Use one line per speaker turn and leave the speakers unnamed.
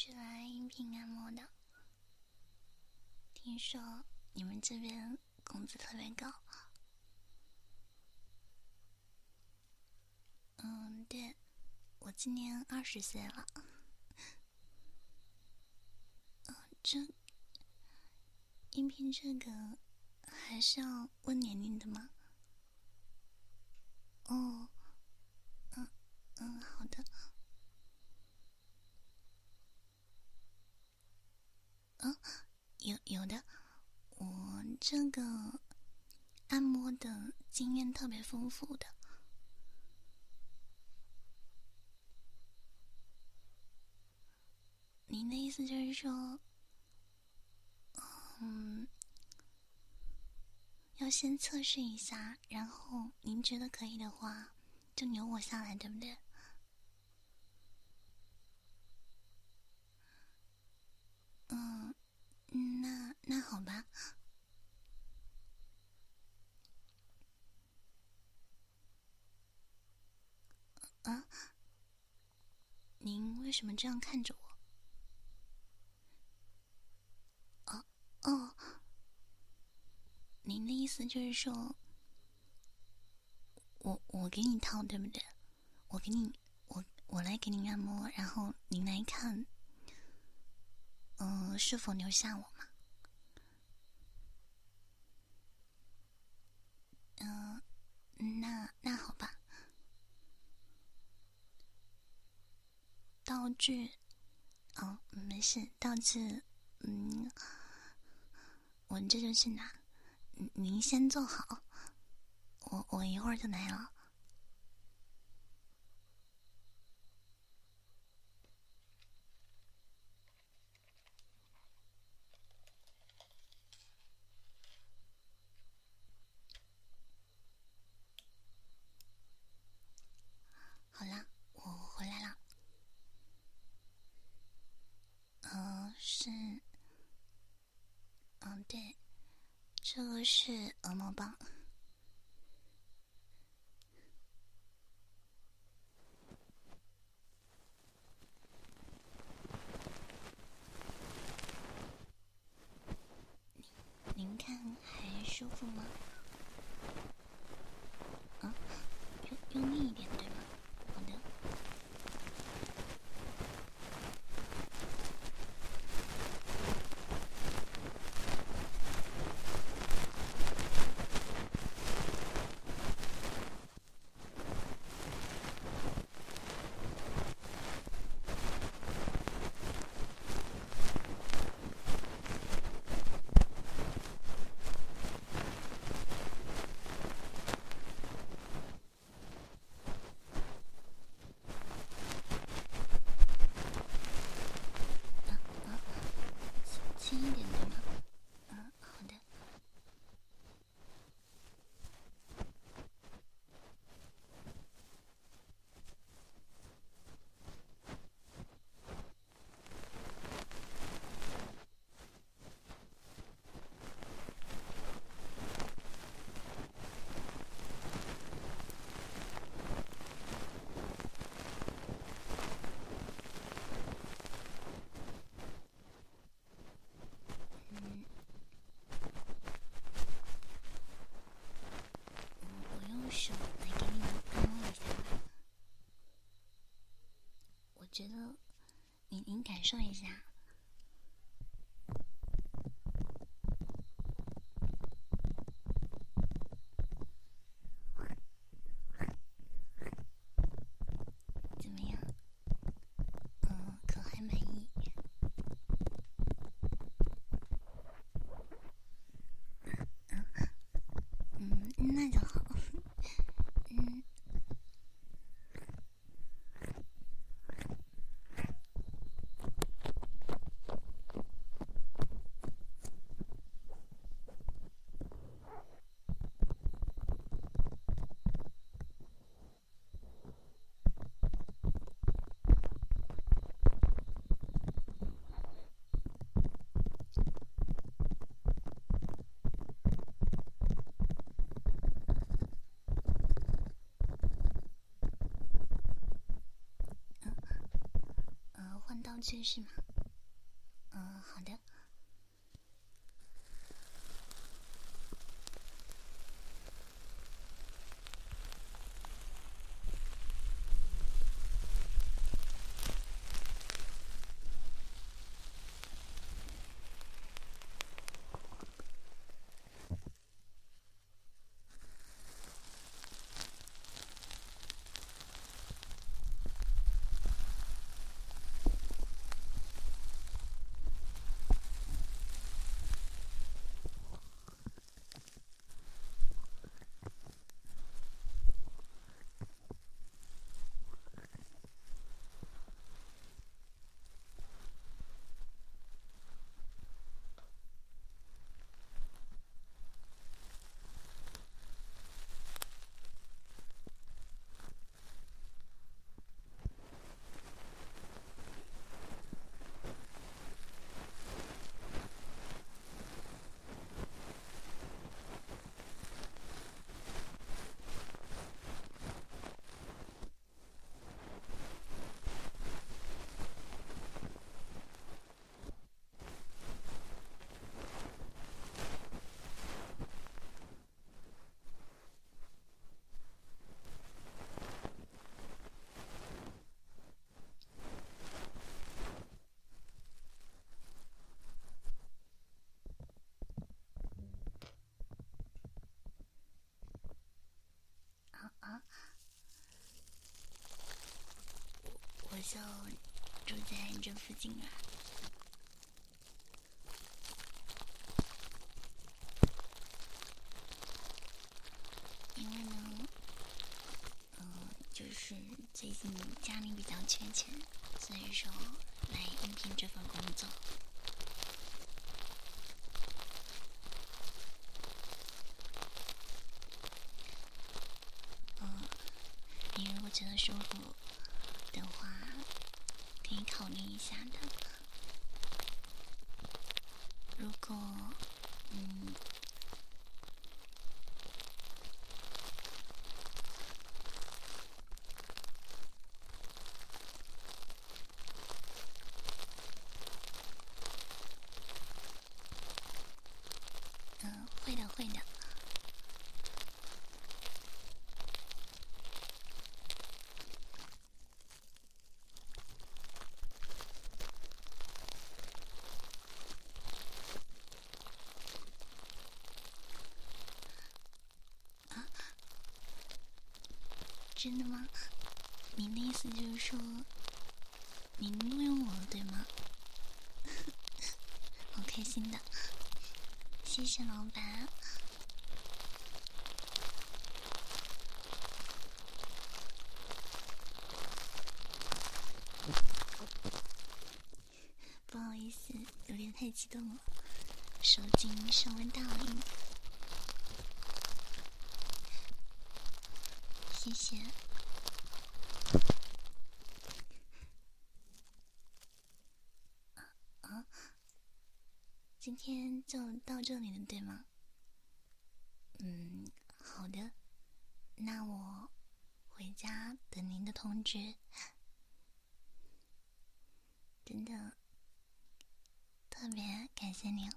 是来应聘按摩的。听说你们这边工资特别高。嗯，对，我今年二十岁了。嗯，这应聘这个还是要问年龄的吗？哦，嗯嗯，好的。嗯，有有的，我这个按摩的经验特别丰富的。您的意思就是说，嗯，要先测试一下，然后您觉得可以的话，就留我下来，对不对？嗯，那那好吧。啊，您为什么这样看着我？哦哦，您的意思就是说，我我给你套对不对？我给你，我我来给您按摩，然后您来看，嗯、是否留下我吗？嗯、呃，那那好吧。道具，嗯，没事，道具，嗯。我这就去拿，您先坐好，我我一会儿就来了。好了，我回来了。嗯，是。嗯，对，这个是鹅毛棒。您您看还舒服吗？啊，用用力一点，对吗？好的。觉得，您您感说一下。道具是吗？嗯，好的。就住在这附近啊，因为呢，嗯，就是最近家里比较缺钱，所以说来应聘这份工作。嗯，你如果觉得舒服的话，可以考虑一下的。如果，嗯，嗯，会的，会的。真的吗？您的意思就是说，您录用我了，对吗？好开心的，谢谢老板。不好意思，有点太激动了，手机稍微大了一点。谢谢。今天就到这里了，对吗？嗯，好的。那我回家等您的通知。真的，特别感谢您。